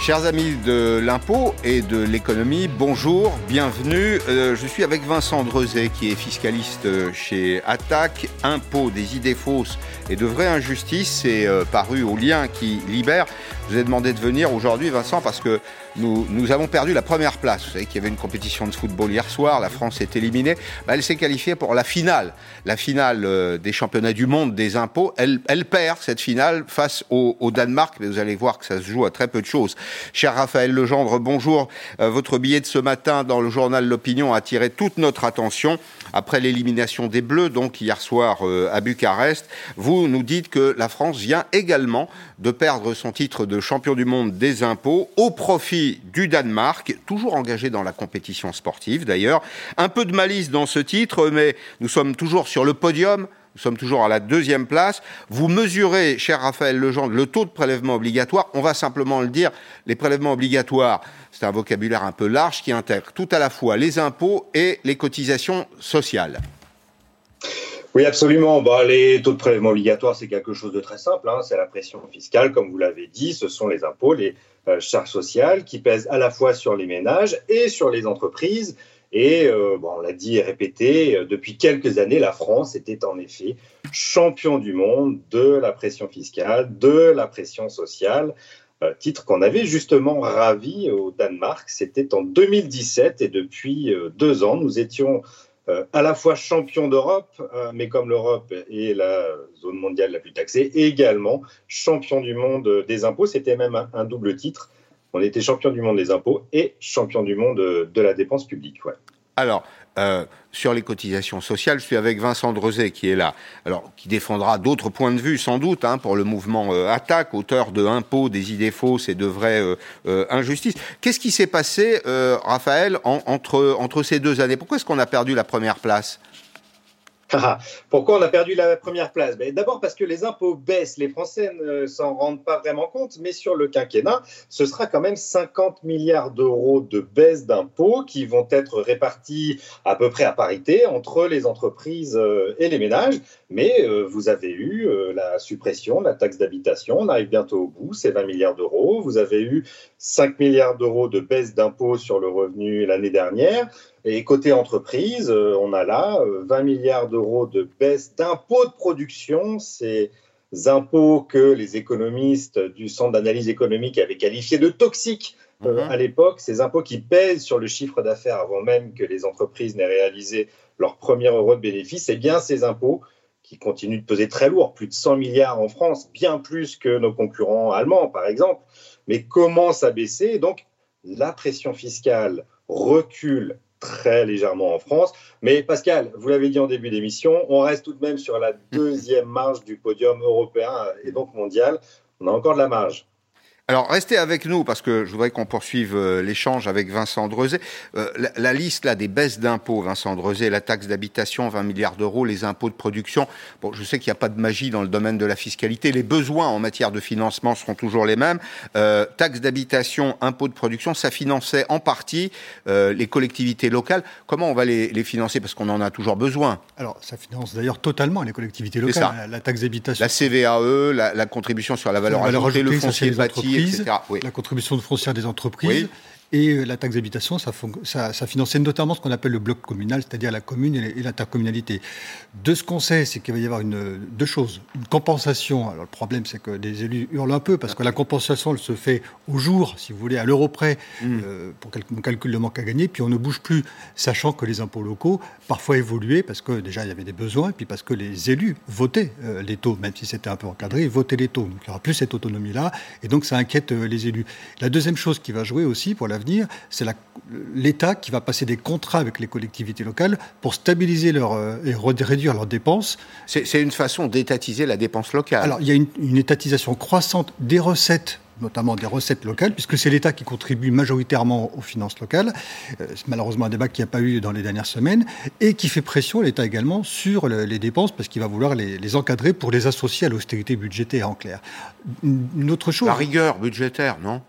Chers amis de l'impôt et de l'économie, bonjour, bienvenue. Euh, je suis avec Vincent Drezet qui est fiscaliste chez Attac. Impôt des idées fausses et de vraies injustices, c'est euh, paru au lien qui libère. Je vous ai demandé de venir aujourd'hui, Vincent, parce que nous, nous avons perdu la première place. Vous savez qu'il y avait une compétition de football hier soir, la France est éliminée. Bah, elle s'est qualifiée pour la finale, la finale euh, des championnats du monde des impôts. Elle, elle perd cette finale face au, au, Danemark, mais vous allez voir que ça se joue à très peu de choses. Cher Raphaël Legendre, bonjour. Euh, votre billet de ce matin dans le journal L'Opinion a attiré toute notre attention après l'élimination des Bleus, donc hier soir euh, à Bucarest. Vous nous dites que la France vient également de perdre son titre de champion du monde des impôts au profit du Danemark, toujours engagé dans la compétition sportive d'ailleurs. Un peu de malice dans ce titre, mais nous sommes toujours sur le podium. Nous sommes toujours à la deuxième place. Vous mesurez, cher Raphaël Legendre, le taux de prélèvement obligatoire. On va simplement le dire, les prélèvements obligatoires, c'est un vocabulaire un peu large qui intègre tout à la fois les impôts et les cotisations sociales. Oui, absolument. Bah, les taux de prélèvement obligatoire, c'est quelque chose de très simple. Hein. C'est la pression fiscale, comme vous l'avez dit. Ce sont les impôts, les euh, charges sociales qui pèsent à la fois sur les ménages et sur les entreprises. Et euh, on l'a dit et répété, euh, depuis quelques années, la France était en effet champion du monde de la pression fiscale, de la pression sociale. Euh, titre qu'on avait justement ravi au Danemark. C'était en 2017 et depuis deux ans, nous étions à la fois champion d'Europe, mais comme l'Europe est la zone mondiale la plus taxée, également champion du monde des impôts. C'était même un, double titre. On était champion du monde des impôts et champion du monde de la dépense publique. Alors, euh, sur les cotisations sociales, je suis avec Vincent Drezet qui est là, alors qui défendra d'autres points de vue sans doute hein, pour le mouvement euh, Attaque, auteur de Impôts, des idées fausses et de vraies euh, injustices. Qu'est-ce qui s'est passé, Raphaël, entre, entre ces deux années? Pourquoi est-ce qu'on a perdu la première place? Pourquoi on a perdu la première place? Ben, D'abord parce que les impôts baissent, les Français ne s'en rendent pas vraiment compte, mais sur le quinquennat, ce sera quand même 50 milliards d'euros de baisse d'impôts qui vont être répartis à peu près à parité entre les entreprises euh, et les ménages. Mais euh, vous avez eu euh, la suppression de la taxe d'habitation, on arrive bientôt au bout, c'est 20 milliards d'euros. Vous avez eu 5 milliards d'euros de baisse d'impôts sur le revenu l'année dernière. Et côté entreprise, euh, on a là 20 euh, milliards d'euros de baisse d'impôts de production. Ces impôts que les économistes du Centre d'analyse économique avaient qualifiés de toxiques euh, mhm. à l'époque, ces impôts qui pèsent sur le chiffre d'affaires avant même que les entreprises n'aient réalisé leur premier euro de bénéfice, eh bien ces impôts qui continuent de peser très lourd, plus de 100 milliards en France, bien plus que nos concurrents allemands par exemple, mais commencent à baisser. Donc la pression fiscale recule très légèrement en France. Mais Pascal, vous l'avez dit en début d'émission, on reste tout de même sur la deuxième marge du podium européen et donc mondial. On a encore de la marge. Alors restez avec nous parce que je voudrais qu'on poursuive euh, l'échange avec Vincent Drezet. Euh, la, liste là des baisses d'impôts, Vincent Drezet, la taxe d'habitation, 20 milliards d'euros, les impôts de production. Bon, je sais qu'il n'y a pas de magie dans le domaine de la fiscalité. Les besoins en matière de financement seront toujours les mêmes. Euh, taxe d'habitation, impôts de production, ça finançait en partie les collectivités locales. Comment on va les, financer? Parce qu'on en a toujours besoin Alors ça finance d'ailleurs totalement les collectivités locales. La, taxe d'habitation. La CVAE, la, contribution sur la valeur, ajoutée, le foncier bâti la contribution de foncière des entreprises. Et euh, la taxe d'habitation, ça, ça, finançait notamment ce qu'on appelle le bloc communal, c'est-à-dire la commune et l'intercommunalité. De ce qu'on sait, c'est qu'il va y avoir une, deux choses. Une compensation. Alors le problème, c'est que des élus hurlent un peu, parce que la compensation, elle se fait au jour, si vous voulez, à l'euro près, mmh. euh, pour qu'on calcule le manque à gagner, puis on ne bouge plus, sachant que les impôts locaux, parfois évoluaient, parce que déjà, il y avait des besoins, puis parce que les élus votaient euh, les taux, même si c'était un peu encadré, ils votaient les taux. Donc il n'y aura plus cette autonomie-là, et donc ça inquiète les élus. La deuxième chose qui va jouer aussi pour la c'est l'État qui va passer des contrats avec les collectivités locales pour stabiliser leur, euh, et réduire leurs dépenses. C'est une façon d'étatiser la dépense locale. Alors, il y a une, étatisation croissante des recettes notamment des recettes locales, puisque c'est l'État qui contribue majoritairement aux finances locales. Euh, c'est malheureusement un débat qui n'y a pas eu dans les dernières semaines, et qui fait pression, l'État également, sur les dépenses, parce qu'il va vouloir les, les, encadrer pour les associer à l'austérité budgétaire, en clair. Une autre chose... La rigueur budgétaire, non?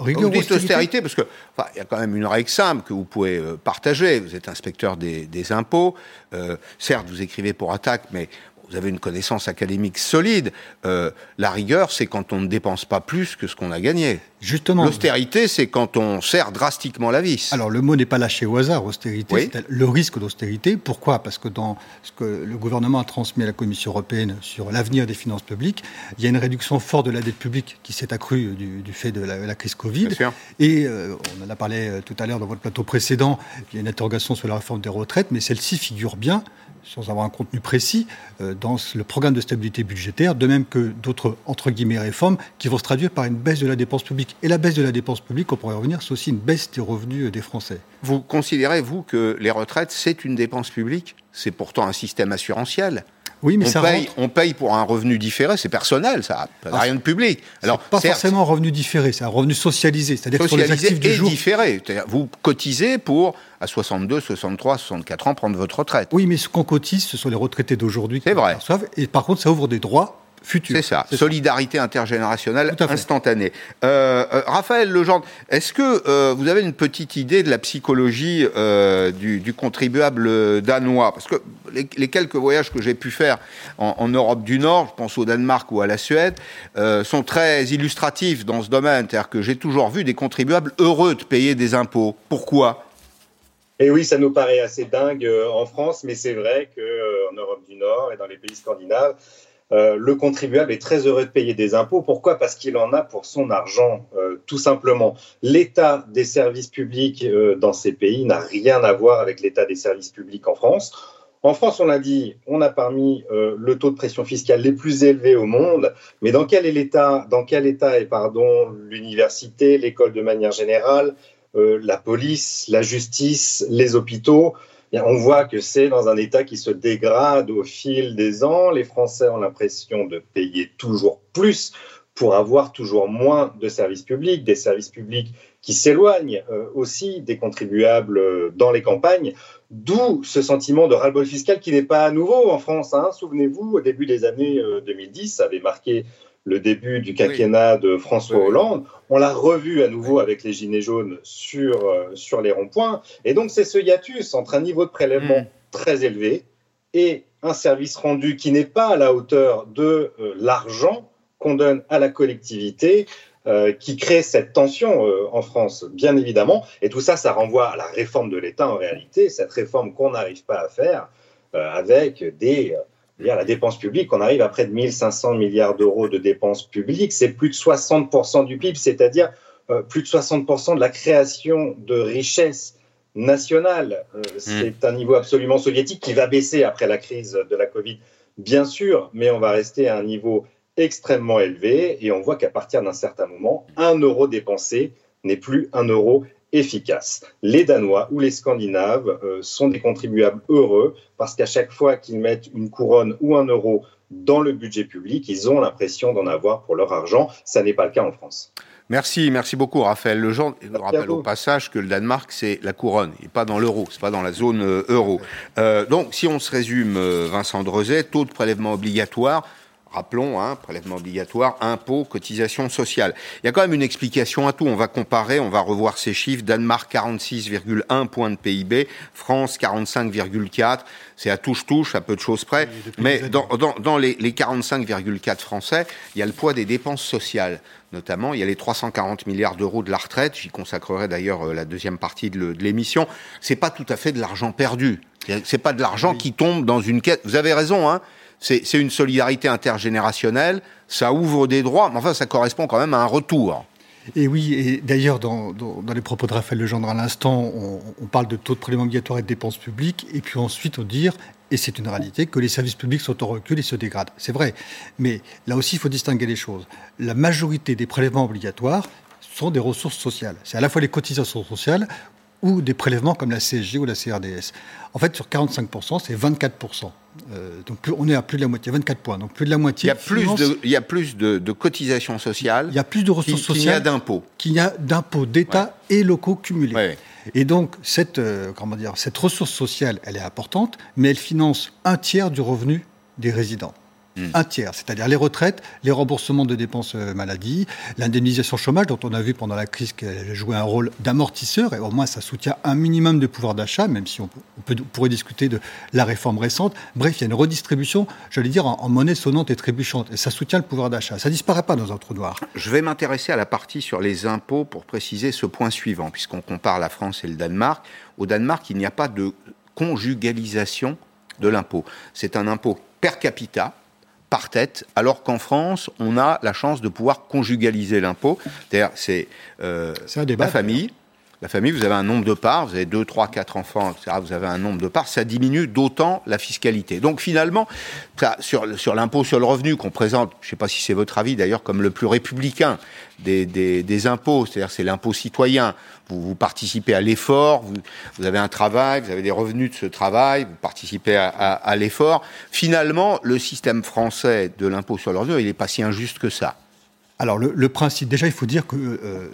Rigueur vous dites austérité parce que enfin, il y a quand même une règle simple que vous pouvez euh, partager. Vous êtes inspecteur des, impôts. Euh, certes, vous écrivez pour Attaque, mais vous avez une connaissance académique solide. Euh, la rigueur, c'est quand on ne dépense pas plus que ce qu'on a gagné. Justement. L'austérité, c'est quand on serre drastiquement la vis. Alors, le mot n'est pas lâché au hasard, austérité, c'est le risque d'austérité. Pourquoi? Parce que dans ce que le gouvernement a transmis à la Commission européenne sur l'avenir des finances publiques, il y a une réduction forte de la dette publique qui s'est accrue du, fait de la, crise Covid. Et euh, on en a parlé euh, tout à l'heure dans votre plateau précédent, il y a une interrogation sur la réforme des retraites, mais celle-ci figure bien sans avoir un contenu précis, euh, dans le programme de stabilité budgétaire, de même que d'autres, entre guillemets, réformes qui vont se traduire par une baisse de la dépense publique. Et la baisse de la dépense publique, on pourrait revenir, c'est aussi une baisse des revenus euh, des Français. Vous considérez, vous, que les retraites, c'est une dépense publique? C'est pourtant un système assurantiel. Oui, mais on ça paye, on paye pour un revenu différé, c'est personnel, ça n'a ah, rien de public. Alors pas forcément un revenu différé, c'est un revenu socialisé, c'est-à-dire sur les actifs du et jour. différé, vous cotisez pour à 62, 63, 64 ans prendre votre retraite. Oui, mais ce qu'on cotise, ce sont les retraités d'aujourd'hui. C'est vrai. Et par contre, ça ouvre des droits c'est ça, solidarité intergénérationnelle instantanée. Euh, euh, Raphaël Legendre, est-ce que euh, vous avez une petite idée de la psychologie du, contribuable danois? Parce que les, quelques voyages que j'ai pu faire en, Europe du Nord, je pense au Danemark ou à la Suède, sont très illustratifs dans ce domaine. C'est-à-dire que j'ai toujours vu des contribuables heureux de payer des impôts. Pourquoi? Et oui, ça nous paraît assez dingue en France, mais c'est vrai qu'en Europe du Nord et dans les pays scandinaves, euh, le contribuable est très heureux de payer des impôts. Pourquoi? Parce qu'il en a pour son argent, euh, tout simplement. L'état des services publics euh, dans ces pays n'a rien à voir avec l'état des services publics en France. En France, on l'a dit, on a parmi le taux de pression fiscale les plus élevés au monde. Mais dans quel Dans quel état est pardon l'université, l'école de manière générale, la police, la justice, les hôpitaux? On voit que c'est dans un État qui se dégrade au fil des ans. Les Français ont l'impression de payer toujours plus pour avoir toujours moins de services publics, des services publics qui s'éloignent euh, aussi des contribuables euh, dans les campagnes, d'où ce sentiment de ras-le-bol fiscal qui n'est pas nouveau en France. Hein. Souvenez-vous, au début des années 2010, euh, ça avait marqué le début du quinquennat de François Hollande. On l'a revu à nouveau avec les Gilets jaunes sur, euh, sur les ronds-points. Et donc, c'est ce hiatus entre un niveau de prélèvement hmm. très élevé et un service rendu qui n'est pas à la hauteur de euh, l'argent qu'on donne à la collectivité, euh, qui crée cette tension en France, bien évidemment. Et tout ça, ça renvoie à la réforme de l'État en réalité, cette réforme qu'on n'arrive pas à faire avec des la dépense publique, on arrive à près de 1500 milliards d'euros de dépenses publiques, c'est plus de 60% du PIB, c'est-à-dire euh, plus de 60% de la création de richesses nationales. Euh, hmm. c'est un niveau absolument soviétique qui va baisser après la crise de la Covid, bien sûr, mais on va rester à un niveau extrêmement élevé et on voit qu'à partir d'un certain moment, un euro dépensé n'est plus un euro efficace. Les Danois ou les Scandinaves euh, sont des contribuables heureux parce qu'à chaque fois qu'ils mettent une couronne ou un euro dans le budget public, ils ont l'impression d'en avoir pour leur argent. Ça n'est pas le cas en France. Merci, merci beaucoup Raphaël Lejean. Je rappelle au passage que le Danemark, c'est la couronne, et pas dans l'euro, c'est pas dans la zone euh, euro. Euh, donc, si on se résume, Vincent Drezet, taux de prélèvement obligatoire, Rappelons, hein, prélèvement obligatoire, impôt, cotisation sociale. Il y a quand même une explication à tout. On va comparer, on va revoir ces chiffres. Danemark 46,1 points de PIB, France 45,4. C'est à touche-touche, à peu de choses près. Mais dans, dans, les, les 45,4 français, il y a le poids des dépenses sociales. Notamment, il y a les 340 milliards d'euros de la retraite. J'y consacrerai d'ailleurs euh, la deuxième partie de l'émission. C'est pas tout à fait de l'argent perdu. C'est pas de l'argent qui tombe dans une quête. Vous avez raison, hein c'est une solidarité intergénérationnelle, ça ouvre des droits, mais enfin, ça correspond quand même à un retour. Et oui, et d'ailleurs, dans, les propos de Raphaël Legendre à l'instant, on, parle de taux de prélèvement obligatoire et de dépenses publiques, et puis ensuite on dit, et c'est une réalité, que les services publics sont en recul et se dégradent. C'est vrai. Mais là aussi, il faut distinguer les choses. La majorité des prélèvements obligatoires sont des ressources sociales. C'est à la fois les cotisations sociales ou des prélèvements comme la CSG ou la CRDS. En fait, sur 45%, c'est 24%. Euh, donc on est à plus de la moitié, 24 points. Donc plus de la moitié. Il y a plus, de, il y a plus de, cotisations sociales. Il y a plus de ressources sociales. Qu'il y a d'impôts. Qu'il y a d'impôts d'État et locaux cumulés. Et donc cette, euh, comment dire, cette ressource sociale, elle est importante, mais elle finance un tiers du revenu des résidents. Hmm. Un tiers, c'est-à-dire les retraites, les remboursements de dépenses euh, maladie, l'indemnisation chômage, dont on a vu pendant la crise qu'elle jouait un rôle d'amortisseur, et au moins ça soutient un minimum de pouvoir d'achat, même si on, peut, pourrait discuter de la réforme récente. Bref, il y a une redistribution, j'allais dire, en, monnaie sonnante et trébuchante, et ça soutient le pouvoir d'achat. Ça disparaît pas dans un trou noir. Je vais m'intéresser à la partie sur les impôts pour préciser ce point suivant, puisqu'on compare la France et le Danemark. Au Danemark, il n'y a pas de conjugalisation de l'impôt. C'est un impôt per capita, par tête, alors qu'en France, on a la chance de pouvoir conjugaliser l'impôt. C'est-à-dire, c'est euh, la famille. La famille, vous avez un nombre de parts, vous avez 2, 3, 4 enfants, etc. Vous avez un nombre de parts, ça diminue d'autant la fiscalité. Donc finalement, sur, l'impôt sur le revenu qu'on présente, je ne sais pas si c'est votre avis d'ailleurs, comme le plus républicain des, impôts, c'est-à-dire c'est l'impôt citoyen. Vous, participez à l'effort, vous, avez un travail, vous avez des revenus de ce travail, vous participez à, à, l'effort. Finalement, le système français de l'impôt sur le revenu, il n'est pas si injuste que ça. Alors le, principe, déjà, il faut dire que euh,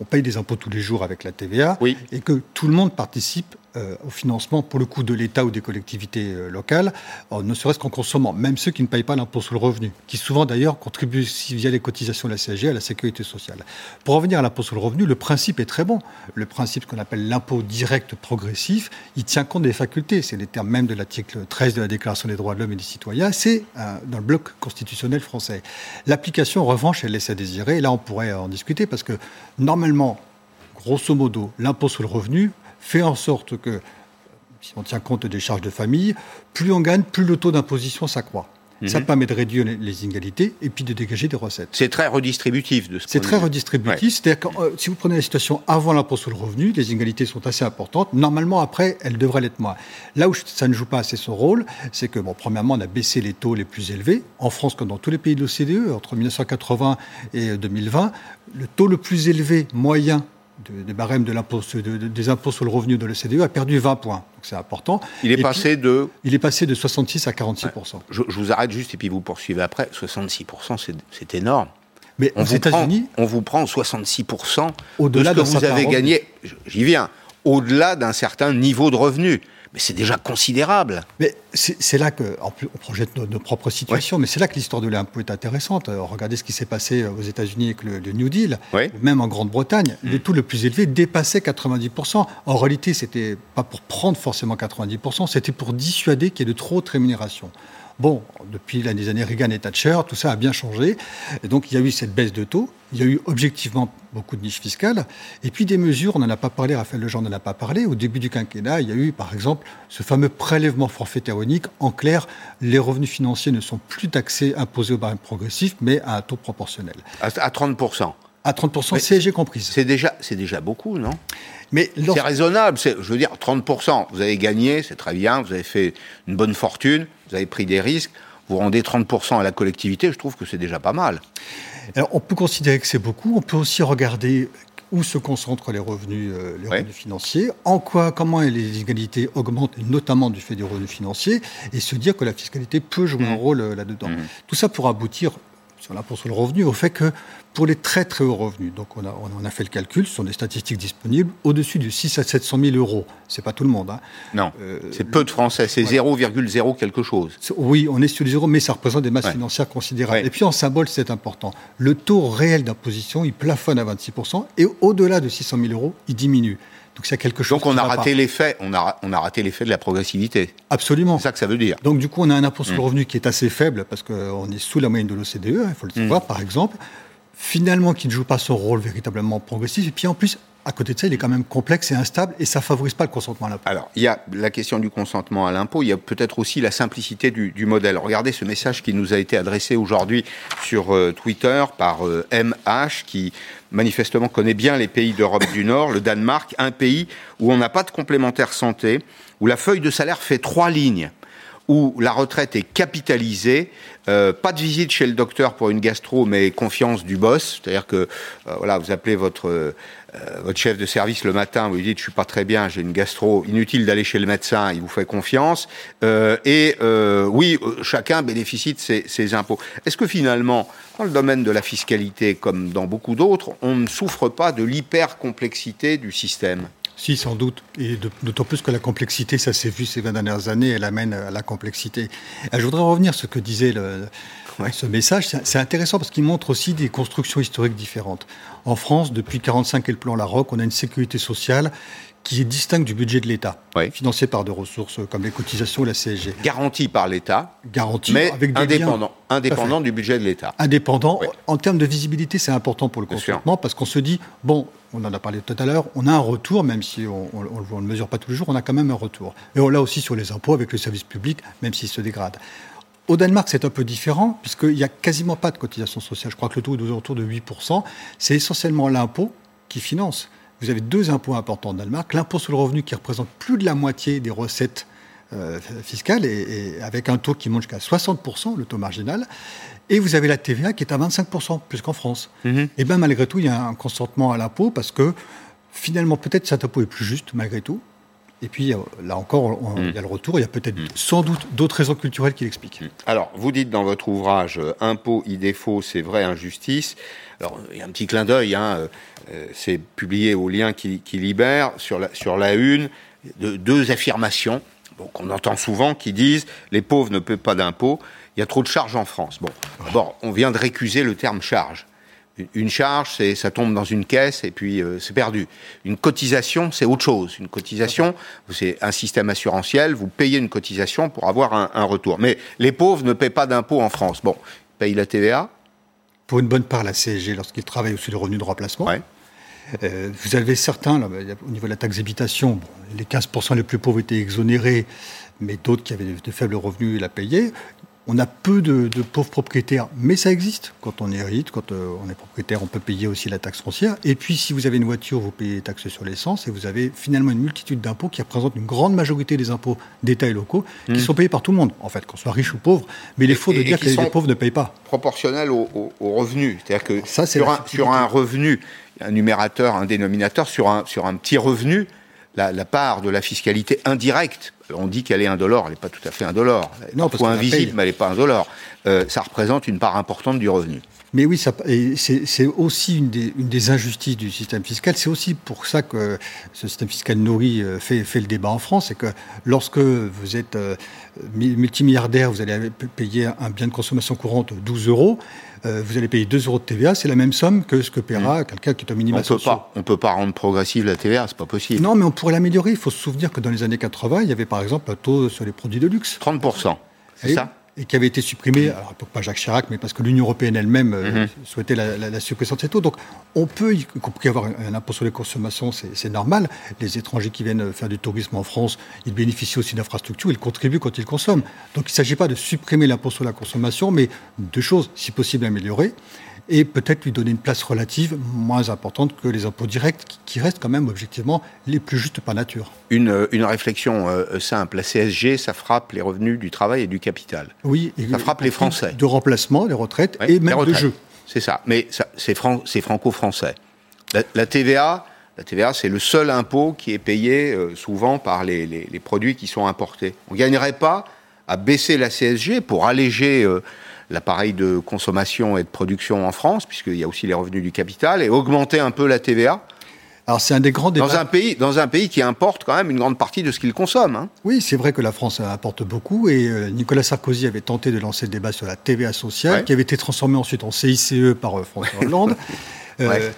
on paye des impôts tous les jours avec la TVA et que tout le monde participe euh, au financement, pour le coup, de l'État ou des collectivités euh, locales, ne serait-ce qu'en consommant, même ceux qui ne payent pas l'impôt sur le revenu, qui souvent d'ailleurs contribuent via les cotisations de la CSG à la sécurité sociale. Pour revenir à l'impôt sur le revenu, le principe est très bon. Le principe qu'on appelle l'impôt direct progressif, il tient compte des facultés. C'est les termes même de l'article 13 de la Déclaration des droits de l'homme et des citoyens. C'est euh, dans le bloc constitutionnel français. L'application, en revanche, elle laisse à désirer. Et là, on pourrait en discuter parce que normalement, grosso modo, l'impôt sur le revenu fait en sorte que, si on tient compte des charges de famille, plus on gagne, plus le taux d'imposition s'accroît. Ça mhm. permet de réduire les inégalités et puis de dégager des recettes. C'est très redistributif de ce C'est très redistributif. C'est-à-dire que euh, si vous prenez la situation avant l'impôt sur le revenu, les inégalités sont assez importantes. Normalement, après, elles devraient l'être moins. Là où ça ne joue pas assez son rôle, c'est que, bon, premièrement, on a baissé les taux les plus élevés. En France, comme dans tous les pays de l'OCDE, entre 1980 et 2020, le taux le plus élevé moyen des barèmes de de, des impôts sur le revenu de l'OCDE a perdu 20 points. Donc c'est important. Il est passé de Il est passé de 66 à 46 je, vous arrête juste et puis vous poursuivez après. 66 c'est énorme. Mais aux États-Unis, on vous prend 66 au-delà de ce que vous avez gagné. J'y viens. Au-delà d'un certain niveau de revenu mais c'est déjà considérable. Mais c'est là qu'on projette nos, propres situations, mais c'est là que l'histoire de l'impôt est intéressante. regardez ce qui s'est passé aux États-Unis avec le, New Deal, même en Grande-Bretagne, mm. le taux le plus élevé dépassait 90%. En réalité, c'était pas pour prendre forcément 90%, c'était pour dissuader qu'il y ait de trop de rémunération. Bon, depuis les années Reagan et Thatcher, tout ça a bien changé. Et donc, il y a eu cette baisse de taux. Il y a eu objectivement beaucoup de niches fiscales. Et puis des mesures, on n'en a pas parlé, Raphaël Lejean n'en a pas parlé. Au début du quinquennat, il y a eu, par exemple, ce fameux prélèvement forfaitaire unique. En clair, les revenus financiers ne sont plus taxés, imposés au barème progressif, mais à un taux proportionnel. À 30%. À 30% CSG comprise. C'est déjà, c'est déjà beaucoup, non? Mais C'est raisonnable. Je veux dire, 30%, vous avez gagné, c'est très bien, vous avez fait une bonne fortune, vous avez pris des risques, vous rendez 30% à la collectivité, je trouve que c'est déjà pas mal. Alors, on peut considérer que c'est beaucoup, on peut aussi regarder où se concentrent les revenus, euh, les revenus financiers, en quoi, comment les inégalités augmentent, notamment du fait des revenus financiers, et se dire que la fiscalité peut jouer un mmh. rôle euh, là-dedans. Mmh. Tout ça pour aboutir sur l'impôt sur le revenu au fait que pour les très très hauts revenus, donc on a, on a fait le calcul, ce sont des statistiques disponibles, au-dessus de 6 à 700 000 euros. C'est pas tout le monde. Hein. Non, euh, c'est peu de Français, c'est 0,0 quelque chose. Oui, on est sur les zéros, mais ça représente des masses financières considérables. Et puis en symbole, c'est important. Le taux réel d'imposition, il plafonne à 26%, et au-delà de 600 000 euros, il diminue. Donc c'est quelque chose. Donc on a raté l'effet, on a, on a raté l'effet de la progressivité. Absolument. C'est ça que ça veut dire. Donc du coup on a un impôt sur le mm. revenu qui est assez faible parce qu'on est sous la moyenne de l'OCDE, il faut le savoir mm. par exemple. Finalement, qui ne joue pas son rôle véritablement progressif. Et puis en plus, à côté de ça, il est quand même complexe et instable et ça favorise pas le consentement à l'impôt. Alors, il y a la question du consentement à l'impôt, il y a peut-être aussi la simplicité du, modèle. Regardez ce message qui nous a été adressé aujourd'hui sur euh, Twitter par MH euh, qui manifestement connaît bien les pays d'Europe du Nord, le Danemark, un pays où on n'a pas de complémentaire santé, où la feuille de salaire fait trois lignes où la retraite est capitalisée, euh, pas de visite chez le docteur pour une gastro, mais confiance du boss, c'est-à-dire que voilà, vous appelez votre euh, votre chef de service le matin, vous lui dites je suis pas très bien, j'ai une gastro, inutile d'aller chez le médecin, il vous fait confiance. Euh, et euh, oui, chacun bénéficie de ses, ses impôts. Est-ce que finalement, dans le domaine de la fiscalité, comme dans beaucoup d'autres, on ne souffre pas de l'hyper complexité du système? Si, sans doute. Et d'autant plus que la complexité, ça s'est vu ces 20 dernières années, elle amène à la complexité. je voudrais revenir sur ce que disait le, ce message. C'est intéressant parce qu'il montre aussi des constructions historiques différentes. En France, depuis 1945 et le plan Larocque, on a une sécurité sociale qui est distincte du budget de l'État, financé par des ressources comme les cotisations et la CSG. Garantie par l'État, garantie mais avec des indépendant, indépendant du budget de l'État. Indépendant. En termes de visibilité, c'est important pour le consentement parce qu'on se dit, bon, on en a parlé tout à l'heure, on a un retour, même si on ne le mesure pas tous les jours, on a quand même un retour. Et on l'a aussi sur les impôts avec le service public, même s'il se dégrade. Au Danemark, c'est un peu différent, puisqu'il n'y a quasiment pas de cotisation sociale. Je crois que le taux est autour de 8%. C'est essentiellement l'impôt qui finance. Vous avez deux impôts importants au Danemark. L'impôt sur le revenu qui représente plus de la moitié des recettes euh, fiscales, et, avec un taux qui monte jusqu'à 60%, le taux marginal. Et vous avez la TVA qui est à 25%, plus qu'en France. Mm-hmm. Et bien malgré tout, il y a un consentement à l'impôt, parce que finalement, peut-être cet impôt est plus juste, malgré tout. Et puis là encore, il y a le retour, il y a peut-être mm. sans doute d'autres raisons culturelles qui l'expliquent. Mm. Alors, vous dites dans votre ouvrage euh, Impôt, idée faux, c'est vrai, injustice. Alors, il y a un petit clin d'œil, hein, euh, euh, c'est publié au lien qui, libère, sur la, sur la une, de, deux affirmations qu'on entend souvent qui disent les pauvres ne paient pas d'impôts, il y a trop de charges en France. Bon, d'abord, on vient de récuser le terme charge. Une charge, c'est ça tombe dans une caisse et puis euh, c'est perdu. Une cotisation, c'est autre chose. Une cotisation, c'est un système assurantiel. Vous payez une cotisation pour avoir un, retour. Mais les pauvres ne paient pas d'impôts en France. Bon, ils payent la TVA. Pour une bonne part, la CSG lorsqu'ils travaillent aussi le revenu de remplacement. Euh, vous avez certains, au niveau de la taxe d'habitation, les 15% les plus pauvres étaient exonérés, mais d'autres qui avaient de faibles revenus la payaient. On a peu de, pauvres propriétaires, mais ça existe. Quand on hérite, quand euh, on est propriétaire, on peut payer aussi la taxe foncière. Et puis, si vous avez une voiture, vous payez les taxes sur l'essence. Et vous avez finalement une multitude d'impôts qui représentent une grande majorité des impôts d'État et locaux, qui mmh. sont payés par tout le monde, en fait, qu'on soit riche ou pauvre. Mais il est faux de dire que les, pauvres ne payent pas. Proportionnel au, revenus. C'est-à-dire que ça, sur, un, sur un revenu, un numérateur, un dénominateur, sur un, sur un petit revenu, la, part de la fiscalité indirecte, on dit qu'elle est indolore, elle n'est pas tout à fait indolore. Non, parce invisible, mais elle n'est pas indolore. Euh, ça représente une part importante du revenu. Mais oui, c'est aussi une des, injustices du système fiscal. C'est aussi pour ça que ce système fiscal nourri euh, fait, le débat en France. C'est que lorsque vous êtes euh, multimilliardaire, vous allez payer un bien de consommation courante 12 euros. Euh, vous allez payer 2 euros de TVA, c'est la même somme que ce que paiera mmh. quelqu'un qui est au minimum on ne peut pas rendre progressive la TVA, c'est pas possible. Non, mais on pourrait l'améliorer. Il faut se souvenir que dans les années 80, il y avait par exemple un taux sur les produits de luxe. 30%, c'est ça? Et qui avait été supprimé, alors pas Jacques Chirac, mais parce que l'Union européenne elle-même euh, mhm. souhaitait la, suppression de cet taux. Donc on peut, y compris avoir un, impôt sur les consommations, c'est normal. Les étrangers qui viennent faire du tourisme en France, ils bénéficient aussi d'infrastructures, ils contribuent quand ils consomment. Donc il ne s'agit pas de supprimer l'impôt sur la consommation, mais deux choses, si possible améliorer et peut-être lui donner une place relative moins importante que les impôts directs, qui restent quand même objectivement les plus justes par nature. Une, euh, une réflexion euh, simple, la CSG, ça frappe les revenus du travail et du capital. Oui, ça frappe les Français. De remplacement, les retraites et même de jeu. C'est ça, mais c'est franco-français. La, TVA, la TVA, c'est le seul impôt qui est payé euh, souvent par les, les, produits qui sont importés. On ne gagnerait pas à baisser la CSG pour alléger l'appareil de consommation et de production en France, puisqu'il y a aussi les revenus du capital, et augmenter un peu la TVA. Alors c'est un des grands débats. Dans un pays, dans un pays qui importe quand même une grande partie de ce qu'il consomme. Hein. Oui, c'est vrai que la France importe beaucoup et euh, Nicolas Sarkozy avait tenté de lancer le débat sur la TVA sociale, qui avait été transformé ensuite en CICE par euh, François Hollande. Euh,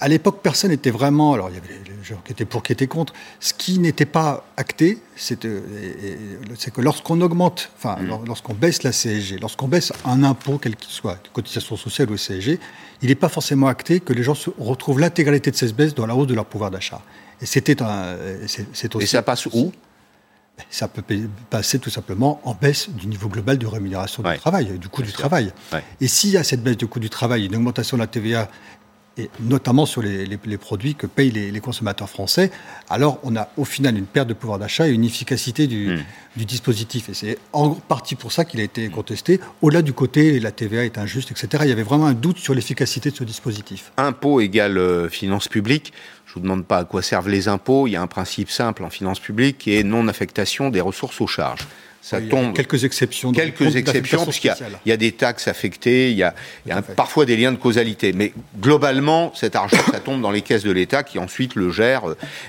à l'époque, personne n'était vraiment. Alors, il y avait les gens qui étaient pour, qui étaient contre. Ce qui n'était pas acté, c'est que lorsqu'on augmente, enfin, mm. lorsqu'on baisse la CSG, lorsqu'on baisse un impôt, quel qu'il soit, cotisation sociale ou CSG, il n'est pas forcément acté que les gens se retrouvent l'intégralité de cette baisse dans la hausse de leur pouvoir d'achat. Et c'était un. C'est aussi. Et ça passe où? Ça peut passer tout simplement en baisse du niveau global de rémunération du travail, du coût du travail. Et s'il y a cette baisse du coût du travail, une augmentation de la TVA et notamment sur les, produits que payent les, consommateurs français, alors on a au final une perte de pouvoir d'achat et une efficacité du, hmm. dispositif. Et c'est en partie pour ça qu'il a été contesté. Au-delà du côté la TVA est injuste, etc., il y avait vraiment un doute sur l'efficacité de ce dispositif. Impôt égale euh, finances publiques. Je ne vous demande pas à quoi servent les impôts. Il y a un principe simple en finances publiques qui est non-affectation des ressources aux charges. Ça tombe. quelques exceptions. Quelques exceptions, parce qu'il y, a des taxes affectées, il y a, parfois des liens de causalité. Mais globalement, cet argent, ça tombe dans les caisses de l'État qui ensuite le gère.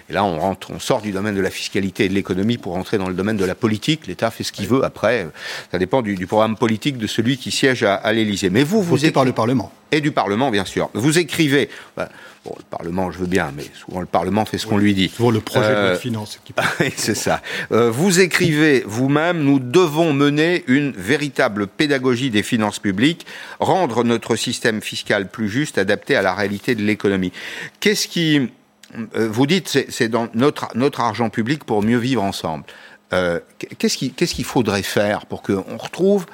Et là, on rentre, on sort du domaine de la fiscalité et de l'économie pour rentrer dans le domaine de la politique. L'État fait ce qu'il veut. Après, ça dépend du, programme politique de celui qui siège à, à l'Élysée. Mais vous, vous êtes par le Parlement et du Parlement, bien sûr. Vous écrivez. Bah, bon, le Parlement, je veux bien, mais souvent le Parlement fait ce qu'on lui dit. Souvent le projet de loi de euh, finances. c'est ça. Euh, vous écrivez vous-même nous devons mener une véritable pédagogie des finances publiques, rendre notre système fiscal plus juste, adapté à la réalité de l'économie. Qu'est-ce qui. Euh, vous dites, c'est dans notre, notre argent public pour mieux vivre ensemble. qu'est-ce qu'il ce qu'il faudrait faire pour qu'on retrouve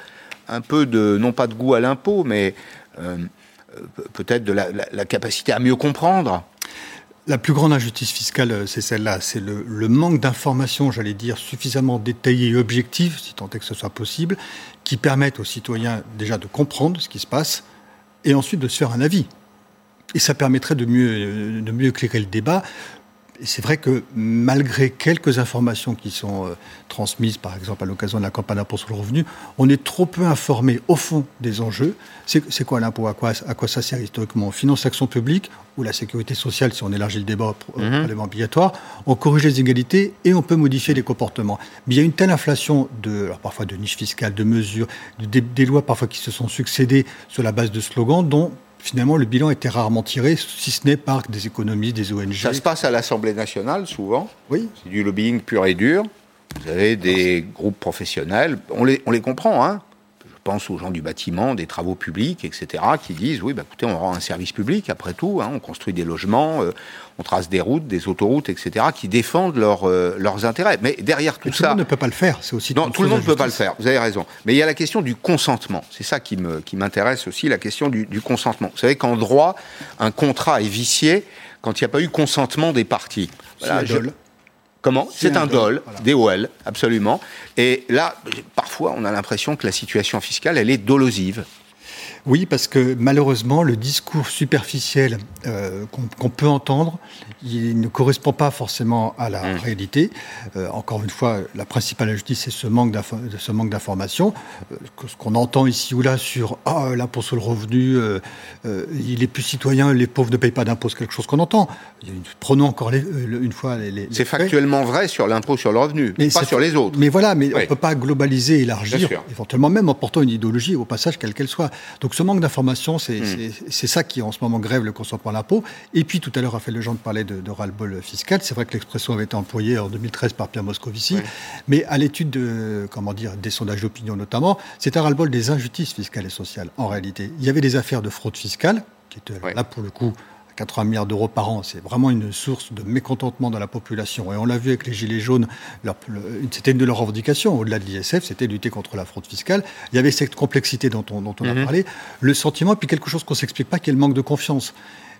un peu de, non pas de goût à l'impôt, mais peut-être de la, capacité à mieux comprendre. La plus grande injustice fiscale, euh, c'est celle-là. C'est le, manque d'informations, j'allais dire, suffisamment détaillées et objectives, si tant est que ce soit possible, qui permettent aux citoyens déjà de comprendre ce qui se passe et ensuite de se faire un avis. Et ça permettrait de mieux, de mieux éclairer le débat c'est vrai que malgré quelques informations qui sont euh, transmises, par exemple à l'occasion de la campagne d'impôt sur le revenu, on est trop peu informé au fond des enjeux. C'est quoi l'impôt? À quoi, à quoi ça sert historiquement? On finance l'action publique ou la sécurité sociale, si on élargit le débat au mm obligatoire. On corrige les inégalités et on peut modifier les comportements. Mais il y a une telle inflation de, alors parfois de niches fiscales, de mesures, des, des lois parfois qui se sont succédées sur la base de slogans dont finalement, le bilan était rarement tiré, si ce n'est par des économies, des ONG. Ça se passe à l'Assemblée nationale, souvent. Oui. C'est du lobbying pur et dur. Vous avez des groupes professionnels, on les, on les comprend, hein. Je pense aux gens du bâtiment, des travaux publics, etc., qui disent oui, bah, écoutez, on rend un service public après tout, hein, on construit des logements, euh, on trace des routes, des autoroutes, etc., qui défendent euh, leurs intérêts. Mais derrière tout, ça. Tout le monde ne peut pas le faire, c'est aussi. Non, tout le monde ne peut pas le faire, vous avez raison. Mais il y a la question du consentement. C'est ça qui m'intéresse qui aussi, la question du, consentement. Vous savez qu'en droit, un contrat est vicié quand il n'y a pas eu consentement des parties. Voilà, Comment C'est un, dol, des OL, absolument. Et là, parfois, on a l'impression que la situation fiscale, elle est dolosive. Oui, parce que malheureusement, le discours superficiel euh, qu'on peut entendre, il ne correspond pas forcément à la mmh. réalité. Euh, encore une fois, la principale injustice, c'est ce manque d'information. Euh, ce qu'on entend ici ou là sur ah, l'impôt sur le revenu, il est plus citoyen, les pauvres ne payent pas d'impôt, c'est quelque chose qu'on entend. Prenons encore une fois les. c'est factuellement vrai sur l'impôt sur le revenu, mais pas sur les autres. Mais voilà, mais on ne peut pas globaliser, élargir, éventuellement même en portant une idéologie au passage, quelle qu'elle soit. Donc ce manque d'information, hmm. c'est ça qui en ce moment grève le consentement à l'impôt. Et puis tout à l'heure, Raphaël Legendre parlait de, de ras-le-bol fiscal. C'est vrai que l'expression avait été employée en 2013 par Pierre Moscovici. Mais à l'étude de, comment dire, des sondages d'opinion notamment, c'est un ras-le-bol des injustices fiscales et sociales en réalité. Il y avait des affaires de fraude fiscale qui étaient là pour le coup 80 milliards d'euros par an, c'est vraiment une source de mécontentement dans la population. Et on l'a vu avec les Gilets jaunes, c'était une de leurs revendications, au-delà de l'ISF, c'était lutter contre la fraude fiscale. Il y avait cette complexité dont on, dont on a mhm. parlé, le sentiment, et puis quelque chose qu'on ne s'explique pas, qui est le manque de confiance.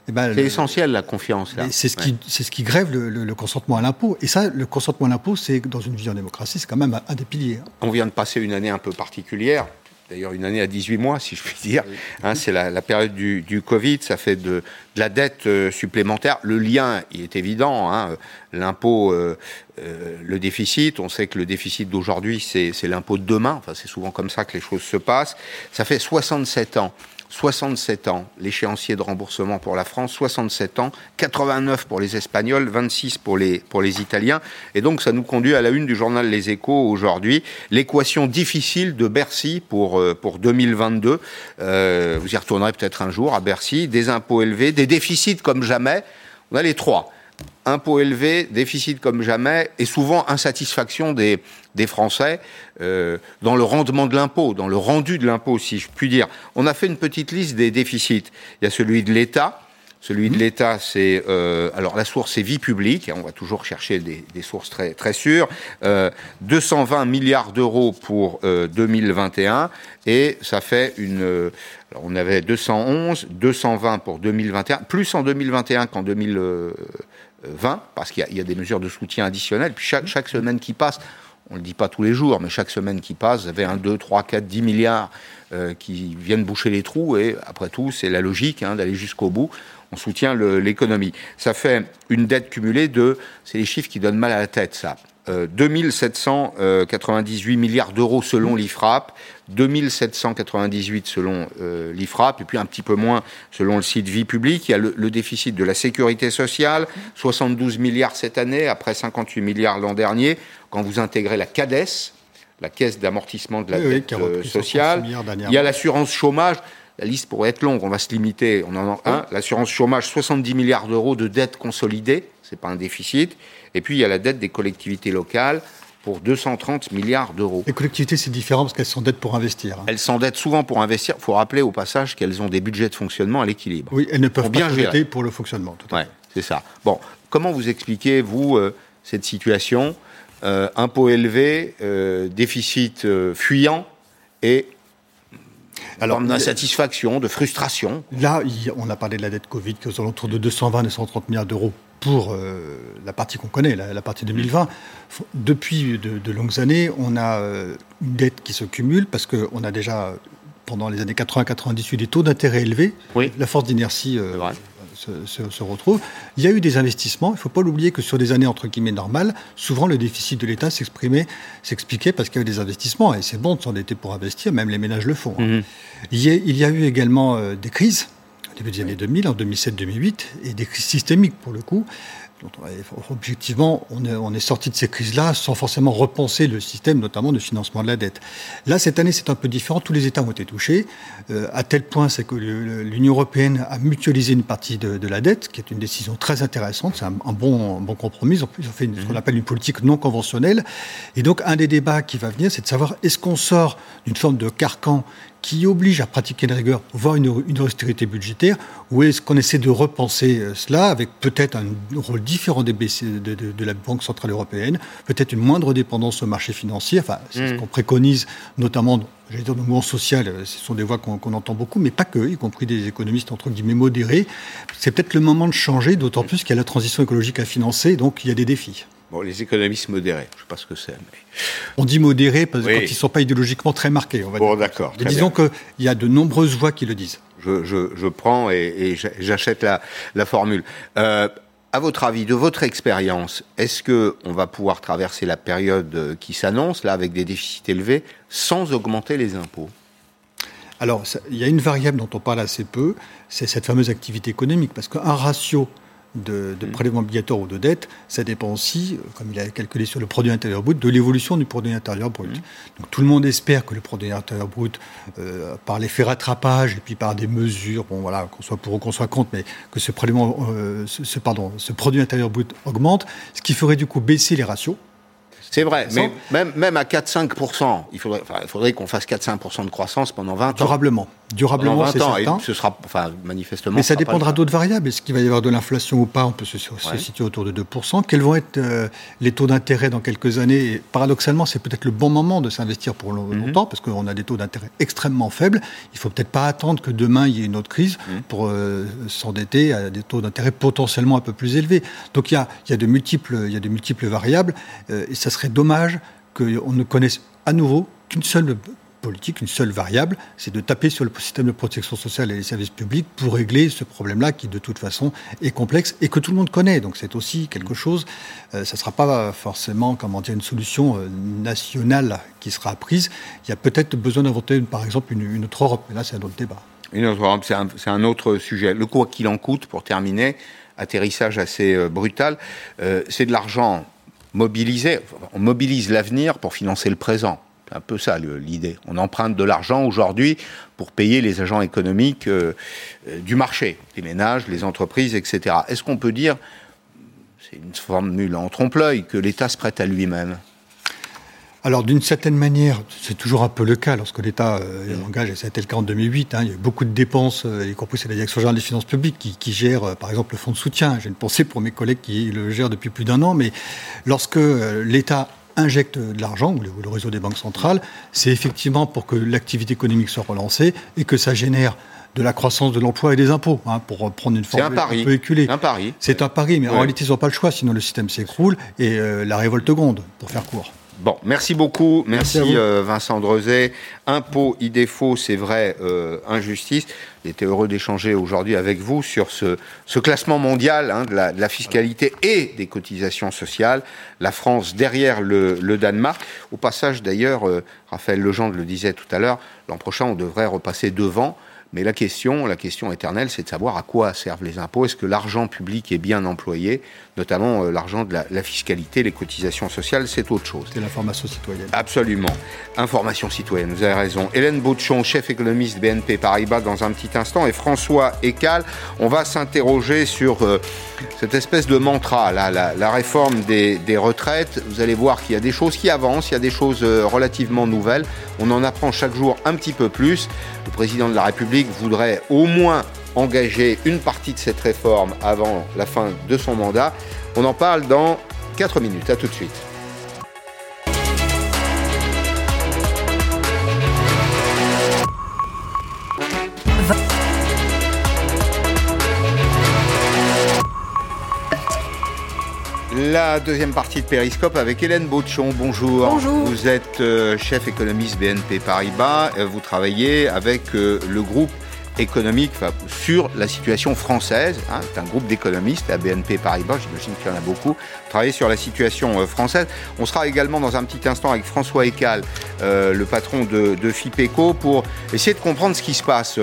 Eh ben, c'est essentiel la confiance. C'est ce, qui, ce qui grève le, consentement à l'impôt. Et ça, le consentement à l'impôt, c'est dans une vie en démocratie, c'est quand même un des piliers. On vient de passer une année un peu particulière d'ailleurs une année à 18 mois, si je puis dire. Hein, c'est la, période du, Covid, ça fait de, la dette euh, supplémentaire. Le lien, il est évident. Hein, l'impôt, euh, euh, le déficit, on sait que le déficit d'aujourd'hui, c'est l'impôt de demain. Enfin, c'est souvent comme ça que les choses se passent. Ça fait 67 ans 67 ans, l'échéancier de remboursement pour la France, 67 ans, 89 pour les Espagnols, 26 pour les, pour les Italiens. Et donc ça nous conduit à la une du journal Les Échos aujourd'hui, l'équation difficile de Bercy pour, euh, pour 2022. Euh, vous y retournerez peut-être un jour à Bercy, des impôts élevés, des déficits comme jamais. On a les trois impôts élevés, déficit comme jamais, et souvent insatisfaction des, Français euh, dans le rendement de l'impôt, dans le rendu de l'impôt, si je puis dire. On a fait une petite liste des déficits. Il y a celui de l'État. Celui de l'État, c'est euh, alors la source, c'est vie publique. On va toujours chercher des, sources très très sûres. Euh, 220 milliards d'euros pour 2021 euh, et ça fait une. Euh, on avait 211, 220 pour 2021, plus en 2021 qu'en 2000. 20, parce qu'il y, a des mesures de soutien additionnelles. Puis chaque, semaine qui passe, on ne le dit pas tous les jours, mais chaque semaine qui passe, vous avez 1, 2, 3, 4, 10 milliards euh, qui viennent boucher les trous. Et après tout, c'est la logique hein, d'aller jusqu'au bout. On soutient l'économie. Ça fait une dette cumulée de, c'est les chiffres qui donnent mal à la tête, ça. 2798 milliards d'euros selon l'IFRAP, 2798 selon l'IFRAP, et puis un petit peu moins selon le site Vie publique. Il y a le, déficit de la sécurité sociale, 72 milliards cette année, après 58 milliards l'an dernier. Quand vous intégrez la CADES, la caisse d'amortissement de la dette sociale, il y a l'assurance chômage. La liste pourrait être longue, on va se limiter. On en a un. L'assurance chômage, 70 milliards d'euros de dette consolidée, c'est pas un déficit. Et puis il y a la dette des collectivités locales pour 230 milliards d'euros. Les collectivités, c'est différent parce qu'elles s'endettent pour investir. Hein. Elles s'endettent souvent pour investir. Il faut rappeler au passage qu'elles ont des budgets de fonctionnement à l'équilibre. Oui, elles ne peuvent pas bien pour le fonctionnement. Tout ouais, c'est ça. Bon, comment vous expliquez, vous, euh, cette situation euh, Impôts élevés, euh, déficit fuyant et alors, d'insatisfaction, de frustration? Là, on a parlé de la dette Covid qui est aux alentours de 220 et 130 milliards d'euros pour euh, la partie qu'on connaît, la, partie 2020. Depuis de, longues années, on a euh, une dette qui se cumule parce qu'on a déjà, pendant les années 80-98, des taux d'intérêt élevés. Oui. La force d'inertie euh, se, retrouve. Il y a eu des investissements. Il ne faut pas l'oublier que sur des années entre guillemets normales, souvent le déficit de l'État s'exprimait, s'expliquait parce qu'il y avait des investissements. Et c'est bon de s'endetter pour investir, même les ménages le font. Hein. Mhm. Il, y a, il, y a, eu également des crises début des années 2000, en 2007-2008, et des crises systémiques pour le coup objectivement, on est, sorti de ces crises-là sans forcément repenser le système, notamment de financement de la dette. Là, cette année, c'est un peu différent. Tous les États ont été touchés, euh, à tel point c'est que l'Union européenne a mutualisé une partie de, la dette, qui est une décision très intéressante. C'est un, bon, bon compromis. Ils ont fait ce qu'on mhm. appelle une politique non conventionnelle. Et donc, un des débats qui va venir, c'est de savoir est-ce qu'on sort d'une forme de carcan qui oblige à pratiquer la rigueur, voire une, une austérité budgétaire, ou est-ce qu'on essaie de repenser euh, cela avec peut-être un rôle différent des de, de, la Banque Centrale Européenne, peut-être une moindre dépendance au marché financier, enfin, c'est ce mm. qu'on préconise notamment j'allais dire, le mouvement social, euh, ce sont des voix qu'on entend beaucoup, mais pas que, y compris des économistes entre guillemets modérés. C'est peut-être le moment de changer, d'autant plus qu'il y a la transition écologique à financer, donc il y a des défis. Bon, les économistes modérés, je ne sais pas ce que c'est. Mais... On dit modérés parce qu'ils ne sont pas idéologiquement très marqués. On va bon, d'accord. Disons qu'il y a de nombreuses voix qui le disent. Je, je, je prends et, et j'achète la, la, formule. Euh, à votre avis, de votre expérience, est-ce qu'on va pouvoir traverser la période qui s'annonce, là, avec des déficits élevés, sans augmenter les impôts? Alors, il y a une variable dont on parle assez peu, c'est cette fameuse activité économique, parce qu'un ratio de, de mm. prélèvement obligatoire ou de dette, ça dépend aussi, euh, comme il a calculé sur le produit intérieur brut, de l'évolution du produit intérieur brut. Mm. Donc tout le monde espère que le produit intérieur brut, euh, par l'effet rattrapage et puis par des mesures, bon voilà, qu'on soit pour ou qu'on soit contre, mais que ce prélèvement, euh, ce, pardon, ce produit intérieur brut augmente, ce qui ferait du coup baisser les ratios. C'est vrai, mais même, même à 4-5%, il faudrait, il faudrait qu'on fasse 4-5% de croissance pendant 20 ans. Durablement. Durablement, c'est certain. Et ce sera, enfin, manifestement. Mais ça dépendra d'autres variables. Est-ce qu'il va y avoir de l'inflation ou pas? On peut se, situer autour de 2%. Quels vont être euh, les taux d'intérêt dans quelques années? Et Paradoxalement, c'est peut-être le bon moment de s'investir pour mhm. longtemps, parce qu'on a des taux d'intérêt extrêmement faibles. Il faut peut-être pas attendre que demain il y ait une autre crise mhm. pour euh, s'endetter à des taux d'intérêt potentiellement un peu plus élevés. Donc il y a, il y a de multiples, il y a de multiples variables, euh, et ça serait dommage qu'on ne connaisse à nouveau qu'une seule politique, une seule variable, c'est de taper sur le système de protection sociale et les services publics pour régler ce problème-là qui, de toute façon, est complexe et que tout le monde connaît. Donc c'est aussi quelque chose, euh, ça ne sera pas forcément, comment dire, une solution euh, nationale qui sera prise. Il y a peut-être besoin d'inventer, par exemple, une, autre Europe. Mais là, c'est un autre débat. Une autre Europe, c'est un, autre sujet. Le quoi qu'il en coûte, pour terminer, atterrissage assez euh, brutal, c'est de l'argent mobilisé. On mobilise l'avenir pour financer le présent. C'est un peu ça l'idée. On emprunte de l'argent aujourd'hui pour payer les agents économiques euh, euh, du marché, les ménages, les entreprises, etc. Est-ce qu'on peut dire, c'est une formule en trompe-l'œil, que l'État se prête à lui-même? Alors, d'une certaine manière, c'est toujours un peu le cas lorsque l'État euh, engage, et ça a été le cas en 2008, hein, il y a eu beaucoup de dépenses, y compris c'est la Direction générale des finances publiques qui, qui gère, par exemple, le fonds de soutien. J'ai une pensée pour mes collègues qui le gèrent depuis plus d'un an, mais lorsque l'État injecte de l'argent, ou le, réseau des banques centrales, c'est effectivement pour que l'activité économique soit relancée et que ça génère de la croissance de l'emploi et des impôts, hein, pour prendre une forme un, pari. un peu éculée. un pari. C'est un pari, mais en réalité, ils n'ont pas le choix, sinon le système s'écroule et euh, la révolte gronde, pour faire court. Bon, merci beaucoup. Merci, euh, Vincent Drezet. Impôt, idée faux, c'est vrai, euh, injustice. J'étais heureux d'échanger aujourd'hui avec vous sur ce, classement mondial hein, de, la, fiscalité et des cotisations sociales. La France derrière le, Danemark. Au passage, d'ailleurs, euh, Raphaël Legendre le disait tout à l'heure, l'an prochain, on devrait repasser devant mais la question, la question éternelle, c'est de savoir à quoi servent les impôts. Est-ce que l'argent public est bien employé, notamment euh, l'argent de la, fiscalité, les cotisations sociales, c'est autre chose. C'est l'information citoyenne. Absolument. Information citoyenne, vous avez raison. Hélène Bauchon, chef économiste BNP Paribas, dans un petit instant, et François Ecal, on va s'interroger sur euh, cette espèce de mantra, la, la réforme des, des, retraites. Vous allez voir qu'il y a des choses qui avancent, il y a des choses euh, relativement nouvelles. On en apprend chaque jour un petit peu plus. Le président de la République voudrait au moins engager une partie de cette réforme avant la fin de son mandat. On en parle dans 4 minutes. À tout de suite. La deuxième partie de Périscope avec Hélène Bautchon. Bonjour. Bonjour. Vous êtes euh, chef économiste BNP Paribas. Euh, vous travaillez avec euh, le groupe économique sur la situation française. Hein. c'est un groupe d'économistes à BNP Paribas, j'imagine qu'il y en a beaucoup, travailler sur la situation française. On sera également dans un petit instant avec François Ecal, le patron de, FIPECO, pour essayer de comprendre ce qui se passe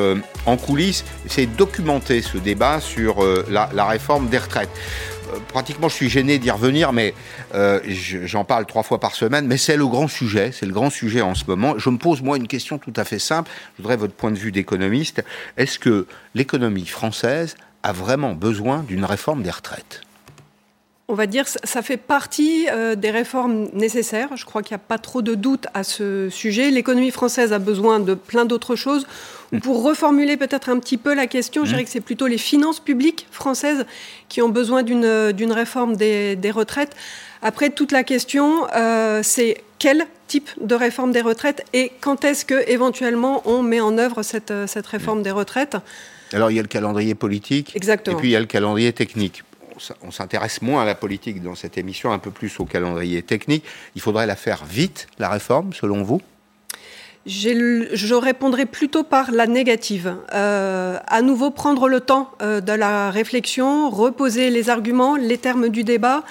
en coulisses, essayer de documenter ce débat sur la, la réforme des retraites pratiquement, je suis gêné d'y revenir, mais euh, j'en parle trois fois par semaine. Mais c'est le grand sujet, c'est le grand sujet en ce moment. Je me pose moi une question tout à fait simple. Je voudrais votre point de vue d'économiste. Est-ce que l'économie française a vraiment besoin d'une réforme des retraites? On va dire, ça fait partie euh, des réformes nécessaires. Je crois qu'il n'y a pas trop de doute à ce sujet. L'économie française a besoin de plein d'autres choses. Pour reformuler peut-être un petit peu la question, je mmh. dirais que c'est plutôt les finances publiques françaises qui ont besoin d'une réforme des, retraites. Après, toute la question, euh, c'est quel type de réforme des retraites et quand est-ce que éventuellement on met en œuvre cette, cette réforme des retraites? Alors, il y a le calendrier politique. Exactement. Et puis, il y a le calendrier technique on s'intéresse moins à la politique dans cette émission, un peu plus au calendrier technique. Il faudrait la faire vite, la réforme, selon vous? Je répondrai plutôt par la négative. Euh, à nouveau, prendre le temps euh, de la réflexion, reposer les arguments, les termes du débat,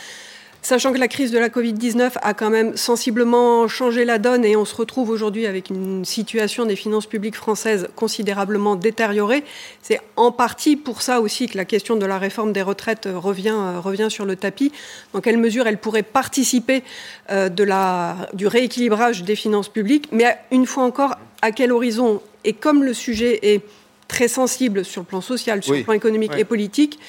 Sachant que la crise de la Covid-19 a quand même sensiblement changé la donne et on se retrouve aujourd'hui avec une situation des finances publiques françaises considérablement détériorée, c'est en partie pour ça aussi que la question de la réforme des retraites revient, revient sur le tapis. Dans quelle mesure elle pourrait participer euh, de la, du rééquilibrage des finances publiques. Mais une fois encore, à quel horizon? Et comme le sujet est très sensible sur le plan social, sur le plan économique et politique,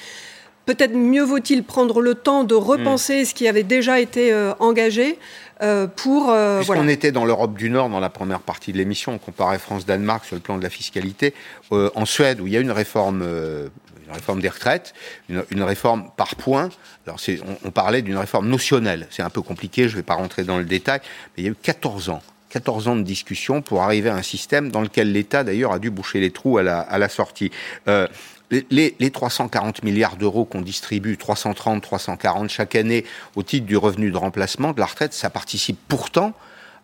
peut-être mieux vaut-il prendre le temps de repenser hmm. ce qui avait déjà été euh, engagé euh, pour. Euh, Puisqu'on était dans l'Europe du Nord dans la première partie de l'émission, on comparait France-Danemark sur le plan de la fiscalité. en Suède, où il y a une réforme. une réforme des retraites, une, réforme par points. Alors, on, on parlait d'une réforme notionnelle. C'est un peu compliqué, je ne vais pas rentrer dans le détail, mais il y a eu 14 ans 14 ans de discussion pour arriver à un système dans lequel l'État, d'ailleurs, a dû boucher les trous à la, à la sortie. Euh, les, 340 milliards d'euros qu'on distribue, 330, 340 chaque année au titre du revenu de remplacement de la retraite, ça participe pourtant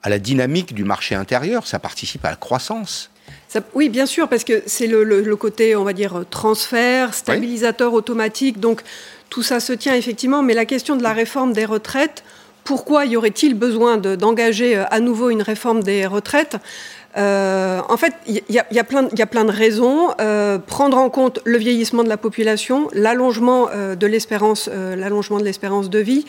à la dynamique du marché intérieur, ça participe à la croissance. oui, bien sûr, parce que c'est le, côté, on va dire, transfert, stabilisateur automatique. Donc tout ça se tient effectivement, mais la question de la réforme des retraites, pourquoi y aurait-il besoin d'engager euh, à nouveau une réforme des retraites? Euh, en fait, il y, a plein de raisons. Euh, prendre en compte le vieillissement de la population, l'allongement euh, de l'espérance, l'allongement de l'espérance de vie,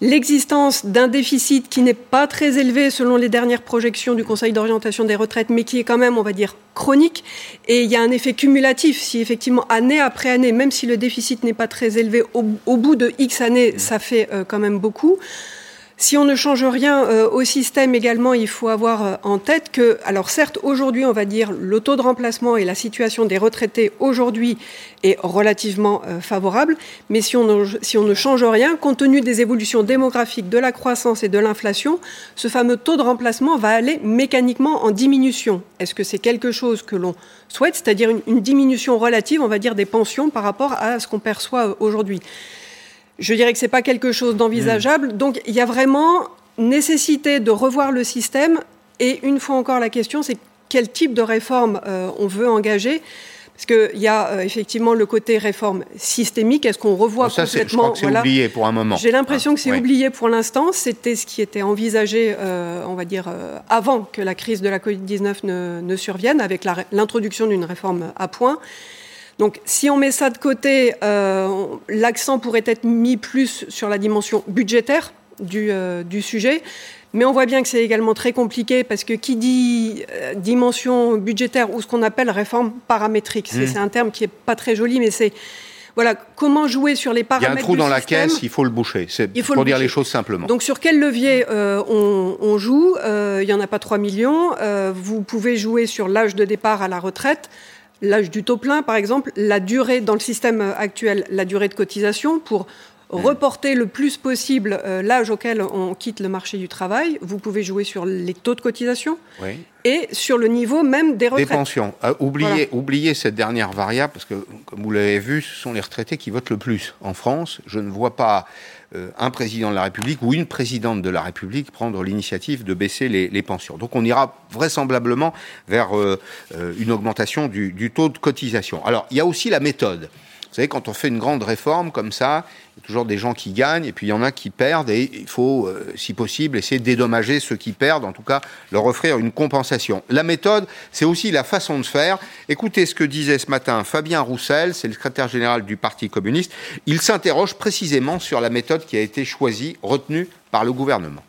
l'existence d'un déficit qui n'est pas très élevé selon les dernières projections du Conseil d'orientation des retraites, mais qui est quand même, on va dire, chronique. Et il y a un effet cumulatif. Si effectivement, année après année, même si le déficit n'est pas très élevé, au, bout de X années, ça fait quand même beaucoup. Si on ne change rien euh, au système également, il faut avoir euh, en tête que, alors certes, aujourd'hui, on va dire, le taux de remplacement et la situation des retraités aujourd'hui est relativement euh, favorable, mais si on, ne, change rien, compte tenu des évolutions démographiques, de la croissance et de l'inflation, ce fameux taux de remplacement va aller mécaniquement en diminution. Est-ce que c'est quelque chose que l'on souhaite, c'est-à-dire une diminution relative, on va dire, des pensions par rapport à ce qu'on perçoit aujourd'hui je dirais que ce n'est pas quelque chose d'envisageable. Donc il y a vraiment nécessité de revoir le système. Et une fois encore, la question, c'est quel type de réforme on veut engager? Parce qu'il y a euh, effectivement le côté réforme systémique. Est-ce qu'on revoit ça, complètement Je crois que c'est oublié pour un moment. J'ai l'impression que c'est oublié pour l'instant. C'était ce qui était envisagé, euh, on va dire, euh, avant que la crise de la Covid-19 ne, ne, survienne, avec l'introduction d'une réforme à point. Donc, si on met ça de côté, l'accent pourrait être mis plus sur la dimension budgétaire du, du sujet. Mais on voit bien que c'est également très compliqué parce que qui dit euh, dimension budgétaire ou ce qu'on appelle réforme paramétrique, mmh. c'est un terme qui est pas très joli, mais c'est voilà, comment jouer sur les paramètres. Il y a un trou dans la caisse, il faut le boucher. C'est pour dire les choses simplement. Donc sur quel levier euh, on, joue? Euh, Il n'y en a pas 3 millions. vous pouvez jouer sur l'âge de départ à la retraite, l'âge du taux plein par exemple, la durée dans le système actuel, la durée de cotisation pour reporter le plus possible euh, l'âge auquel on quitte le marché du travail. Vous pouvez jouer sur les taux de cotisation et sur le niveau même des retraites. Des pensions. Euh, oubliez, cette dernière variable, parce que, comme vous l'avez vu, ce sont les retraités qui votent le plus en France. Je ne vois pas euh, un président de la République ou une présidente de la République prendre l'initiative de baisser les, pensions. Donc on ira vraisemblablement vers une augmentation du taux de cotisation. Alors, il y a aussi la méthode. Vous savez, quand on fait une grande réforme comme ça, il y a toujours des gens qui gagnent et puis il y en a qui perdent et il faut, euh, si possible, essayer de dédommager ceux qui perdent, en tout cas leur offrir une compensation. La méthode, c'est aussi la façon de faire. Écoutez ce que disait ce matin Fabien Roussel, c'est le secrétaire général du Parti communiste. Il s'interroge précisément sur la méthode qui a été choisie, retenue par le gouvernement.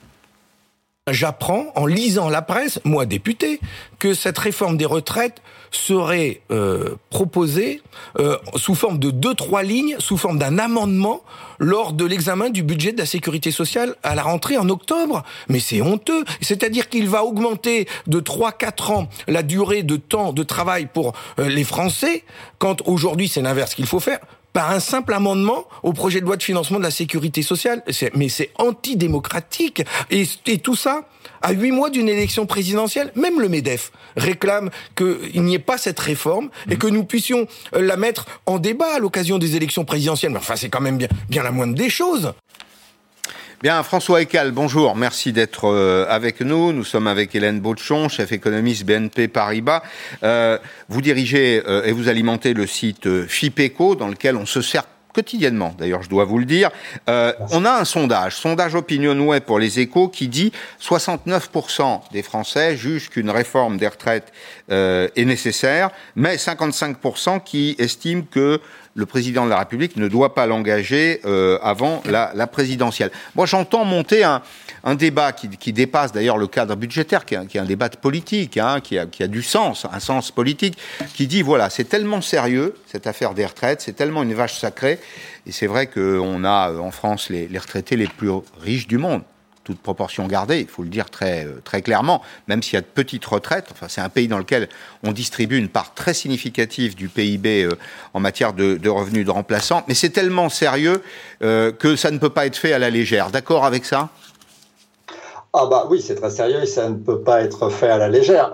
J'apprends en lisant la presse, moi député, que cette réforme des retraites serait euh, proposée euh, sous forme de deux trois lignes, sous forme d'un amendement lors de l'examen du budget de la sécurité sociale à la rentrée en octobre. Mais c'est honteux. C'est-à-dire qu'il va augmenter de 3-4 ans la durée de temps de travail pour euh, les Français, quand aujourd'hui c'est l'inverse qu'il faut faire par un simple amendement au projet de loi de financement de la sécurité sociale. Mais c'est antidémocratique. Et, tout ça, à huit mois d'une élection présidentielle, même le MEDEF réclame qu'il n'y ait pas cette réforme et que nous puissions euh, la mettre en débat à l'occasion des élections présidentielles. Mais enfin, c'est quand même bien la moindre des choses. Bien, François Ecal, bonjour. Merci d'être euh, avec nous. Nous sommes avec Hélène Baudchon, chef économiste BNP Paribas. Euh, vous dirigez euh, et vous alimentez le site FIPECO, dans lequel on se sert quotidiennement, d'ailleurs je dois vous le dire. on a un sondage, sondage Opinionway pour les échos, qui dit 69% des Français jugent qu'une réforme des retraites est nécessaire, mais 55% qui estiment que le président de la République ne doit pas l'engager euh, avant la, présidentielle. Moi, j'entends monter un, débat qui, dépasse d'ailleurs le cadre budgétaire, qui est un, débat de politique, hein, qui, a, du sens, un sens politique, qui dit voilà, c'est tellement sérieux cette affaire des retraites, c'est tellement une vache sacrée, et c'est vrai qu'on a euh, en France les retraités les plus riches du monde toute proportion gardée, il faut le dire très, euh, très clairement, même s'il y a de petites retraites, enfin, c'est un pays dans lequel on distribue une part très significative du PIB euh, en matière de, revenus de remplaçants, mais c'est tellement sérieux euh, que ça ne peut pas être fait à la légère. D'accord avec ça? Ah bah oui, c'est très sérieux et ça ne peut pas être fait à la légère.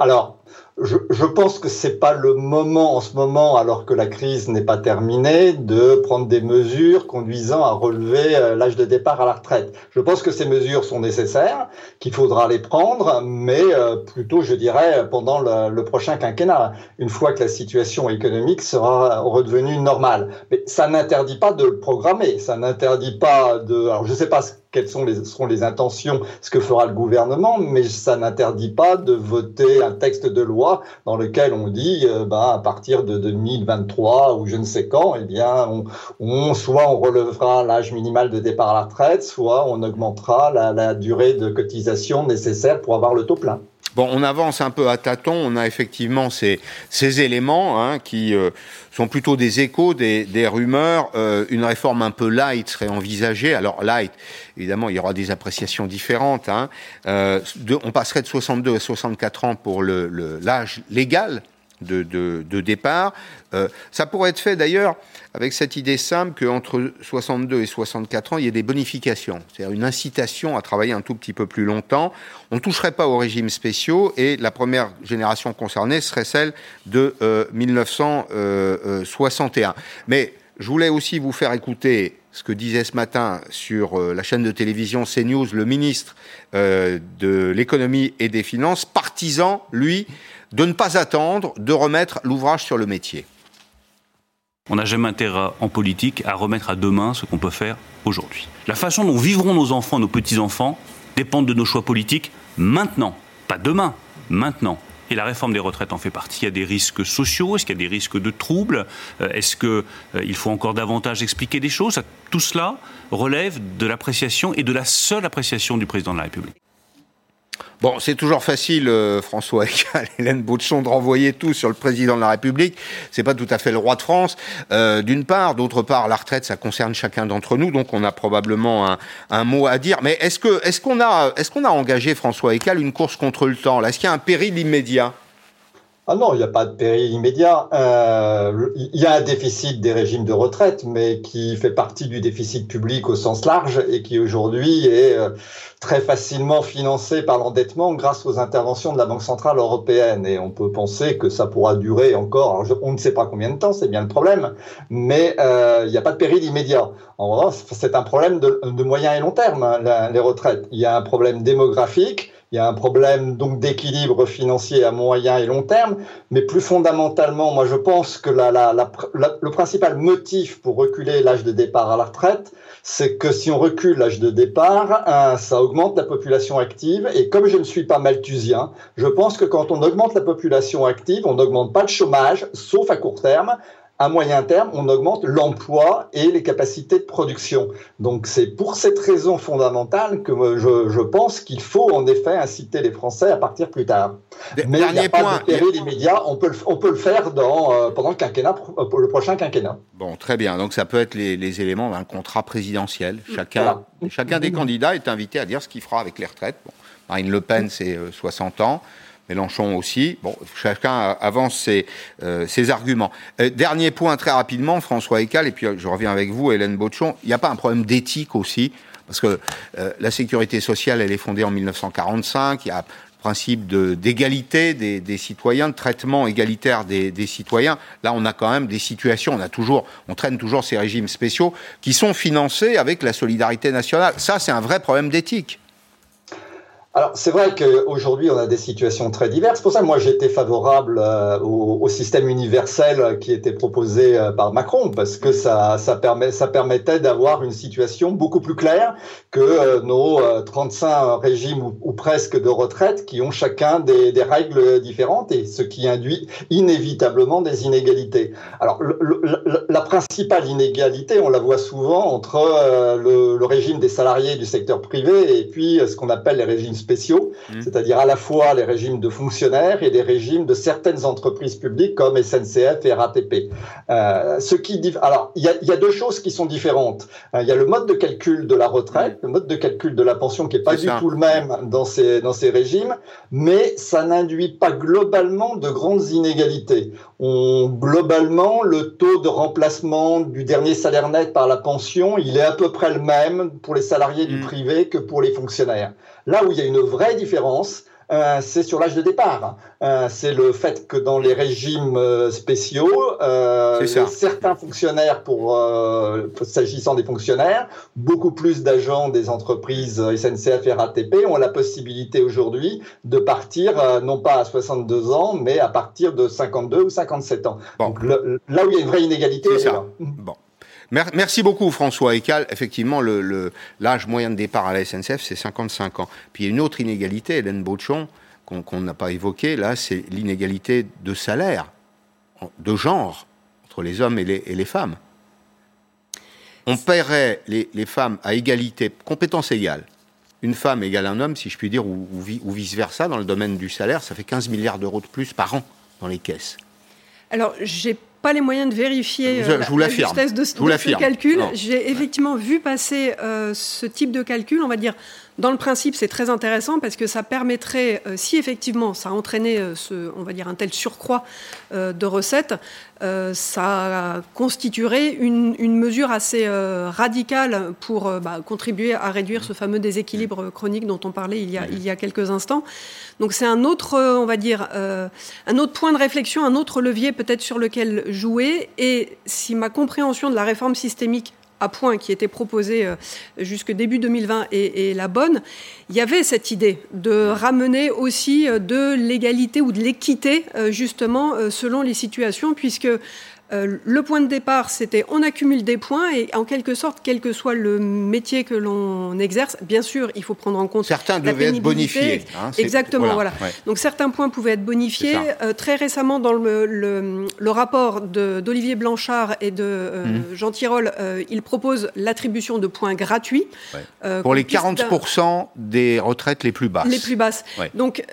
Alors, je, pense que c'est pas le moment en ce moment, alors que la crise n'est pas terminée, de prendre des mesures conduisant à relever euh, l'âge de départ à la retraite. Je pense que ces mesures sont nécessaires, qu'il faudra les prendre, mais euh, plutôt, je dirais, pendant le, prochain quinquennat, une fois que la situation économique sera redevenue normale. Mais ça n'interdit pas de le programmer, ça n'interdit pas de. Alors, je sais pas quelles sont seront les intentions, ce que fera le gouvernement, mais ça n'interdit pas de voter un texte de loi dans lequel on dit, euh, bah, à partir de 2023 ou je ne sais quand, eh bien, on, soit on relevera l'âge minimal de départ à la retraite, soit on augmentera la durée de cotisation nécessaire pour avoir le taux plein. Bon, on avance un peu à tâtons. On a effectivement ces, ces éléments hein, qui euh, sont plutôt des échos, des, des rumeurs. Euh, une réforme un peu light serait envisagée. Alors light, évidemment, il y aura des appréciations différentes. Hein. Euh, on passerait de 62 à 64 ans pour l'âge le, l'âge légal de, départ. Euh, ça pourrait être fait d'ailleurs avec cette idée simple qu'entre 62 et 64 ans, il y ait des bonifications, c'est-à-dire une incitation à travailler un tout petit peu plus longtemps. On ne toucherait pas aux régimes spéciaux et la première génération concernée serait celle de 1961. Euh, Mais je voulais aussi vous faire écouter ce que disait ce matin sur euh, la chaîne de télévision CNews le ministre de l'économie et des finances, partisan, lui, de ne pas attendre de remettre l'ouvrage sur le métier. On n'a jamais intérêt en politique à remettre à demain ce qu'on peut faire aujourd'hui. La façon dont vivront nos enfants, nos petits-enfants, dépend de nos choix politiques maintenant, pas demain, maintenant. Et la réforme des retraites en fait partie. Il y a des risques sociaux, est-ce qu'il y a des risques de troubles euh, Est-ce qu'il euh, faut encore davantage expliquer des choses? Tout cela relève de l'appréciation et de la seule appréciation du président de la République. Bon, c'est toujours facile, euh, François et Hélène Baudchon, de renvoyer tout sur le président de la République. C'est pas tout à fait le roi de France, euh, d'une part. D'autre part, la retraite, ça concerne chacun d'entre nous, donc on a probablement un, mot à dire. Mais est-ce que, est-ce qu'on a, est-ce qu'on a engagé François Ecal une course contre le temps? Est-ce qu'il y a un péril immédiat? Ah non, il n'y a pas de péril immédiat. Euh, il y a un déficit des régimes de retraite, mais qui fait partie du déficit public au sens large et qui aujourd'hui est très facilement financé par l'endettement grâce aux interventions de la Banque centrale européenne. Et on peut penser que ça pourra durer encore. on ne sait pas combien de temps, c'est bien le problème, mais euh, il n'y a pas de péril immédiat. En revanche, c'est un problème de, moyen et long terme, hein, les retraites. Il y a un problème démographique il y a un problème donc d'équilibre financier à moyen et long terme, mais plus fondamentalement, moi je pense que la, la, la, le principal motif pour reculer l'âge de départ à la retraite, c'est que si on recule l'âge de départ, hein, ça la population active. Et comme je ne suis pas malthusien, je pense que quand on augmente la population active, on n'augmente pas le chômage, sauf à court terme à moyen terme, on augmente l'emploi et les capacités de production. Donc c'est pour cette raison fondamentale que je, pense qu'il faut en effet inciter les Français à partir plus tard. Mais il n'y a pas de péril immédiat, on peut, le, on peut le faire dans, euh, pendant le quinquennat, euh, le prochain quinquennat. Bon, très bien. Donc ça peut être les, éléments d'un contrat présidentiel. Chacun, chacun des candidats est invité à dire ce qu'il fera avec les retraites. Marine Le Pen, c'est 60 euh, ans. Mélenchon aussi. Bon, chacun avance ses, euh, arguments. Euh, dernier point très rapidement, François Ecal, et puis euh, je reviens avec vous, Hélène Baudchon. Il n'y a pas un problème d'éthique aussi Parce que la sécurité sociale, elle est fondée en 1945. Il y a principe d'égalité des, citoyens, de traitement égalitaire des, des, citoyens. Là, on a quand même des situations, on a toujours, on traîne toujours ces régimes spéciaux qui sont financés avec la solidarité nationale. Ça, c'est un vrai problème d'éthique. Alors, c'est vrai qu'aujourd'hui, on a des situations très diverses. Pour ça, moi, j'étais favorable euh, au, système universel qui était proposé euh, par Macron, parce que ça, ça, permet, ça permettait d'avoir une situation beaucoup plus claire que euh, nos 35 régimes ou, presque de retraite qui ont chacun des, règles différentes et ce qui induit inévitablement des inégalités. Alors, la principale inégalité, on la voit souvent entre le régime des salariés du secteur privé et puis ce qu'on appelle les régimes spéciaux, mmh. c'est-à-dire à la fois les régimes de fonctionnaires et les régimes de certaines entreprises publiques comme SNCF et RATP. Euh, ce qui, alors, il y, a, deux choses qui sont différentes. Euh, il y a le mode de calcul de la retraite, le mode de calcul de la pension qui est pas du tout le même dans ces, dans ces régimes, mais ça n'induit pas globalement de grandes inégalités. On, globalement, le taux de remplacement du dernier salaire net par la pension, il est à peu près le même pour les salariés du mmh. privé que pour les fonctionnaires. Là où il y a une vraie différence, euh, c'est sur l'âge de départ. Euh, c'est le fait que dans les régimes euh, spéciaux, certains fonctionnaires, pour s'agissant des fonctionnaires, beaucoup plus d'agents des entreprises SNCF et RATP ont la possibilité aujourd'hui de partir non pas à 62 ans, mais à partir de 52 ou 57 ans. Donc là où il y a une vraie inégalité, c'est. Bon. Merci beaucoup François Ecal. Effectivement, l'âge moyen de départ à la SNCF, c'est 55 ans. Puis il y a une autre inégalité, Hélène Beauchamp, qu'on n'a pas évoquée, là, c'est l'inégalité de salaire, de genre, entre les hommes et les, femmes. On paierait les, femmes à égalité, compétences égales. Une femme égale un homme, si je puis dire, ou, ou vice-versa, dans le domaine du salaire, ça fait 15 milliards d'euros de plus par an dans les caisses. Alors, j'ai pas les moyens de vérifier euh, la, justesse de, ce calcul. J'ai effectivement vu passer euh, ce type de calcul, on va dire, dans le principe, c'est très intéressant parce que ça permettrait, euh, si effectivement ça entraînait euh, ce, on va dire un tel surcroît euh, de recettes, ça constituerait une, mesure assez radicale pour bah, contribuer à réduire ce fameux déséquilibre chronique dont on parlait il y a, il y a quelques instants. Donc c'est un autre, on va dire, un autre point de réflexion, un autre levier peut-être sur lequel jouer. Et si ma compréhension de la réforme systémique à points qui était proposée euh, jusque début 2020 est, la bonne, il y avait cette idée de ramener aussi de l'égalité ou de l'équité, justement, selon les situations, puisque euh, le point de départ, c'était on accumule des points et en quelque sorte, quel que soit le métier que l'on exerce, bien sûr, il faut prendre en compte. Certains devaient être bonifiés. Hein, Exactement, voilà. Donc certains points pouvaient être bonifiés. Euh, très récemment, dans le, le, rapport d'Olivier Blanchard et de euh, mmh. Jean Tirole, il propose l'attribution de points gratuits. Pour les 40% des retraites les plus basses. Les plus basses. Donc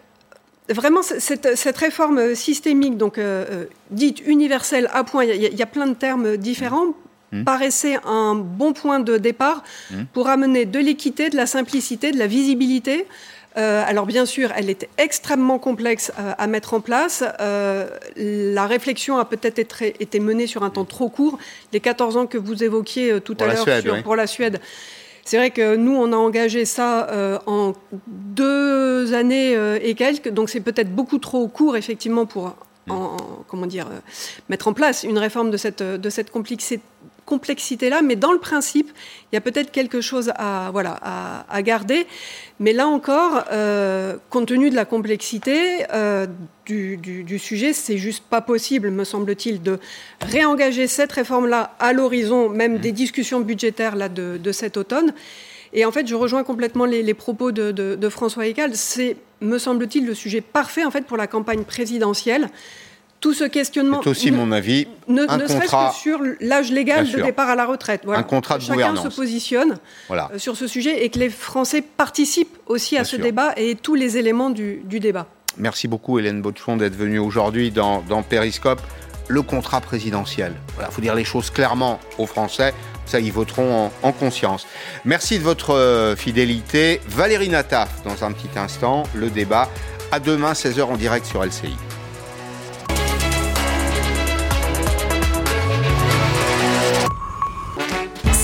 vraiment cette, réforme systémique, donc euh, euh, dite universelle à point, il y, a plein de termes différents, mmh. paraissait un bon point de départ mmh. pour amener de l'équité, de la simplicité, de la visibilité. Euh, alors bien sûr, elle était extrêmement complexe à mettre en place. la réflexion a peut-être été, menée sur un temps trop court. Les 14 ans que vous évoquiez tout à l'heure pour la Suède, c'est vrai que nous, on a engagé ça euh, en deux années euh, et quelques, donc c'est peut-être beaucoup trop court, effectivement, pour comment dire, euh, mettre en place une réforme de cette complexité complexité-là, mais dans le principe, il y a peut-être quelque chose à, voilà, à, garder. Mais là encore, euh, compte tenu de la complexité euh, du, du, sujet, c'est juste pas possible, me semble-t-il, de réengager cette réforme-là à l'horizon même mmh. des discussions budgétaires là, de, de, cet automne. Et en fait, je rejoins complètement les, propos de, de François Eckel. C'est, me semble-t-il, le sujet parfait en fait pour la campagne présidentielle tout ce questionnement. C'est aussi mon avis. Ne, serait-ce que sur l'âge légal de départ à la retraite. Un contrat de Chacun se positionne euh, sur ce sujet et que les Français participent aussi à ce débat et tous les éléments du, débat. Merci beaucoup Hélène Botchon d'être venue aujourd'hui dans, dans Périscope. Le contrat présidentiel. Il faut dire les choses clairement aux Français. Ça, ils voteront en, en conscience. Merci de votre euh, fidélité. Valérie Nataf, dans un petit instant, le débat. À demain, 16h en direct sur LCI.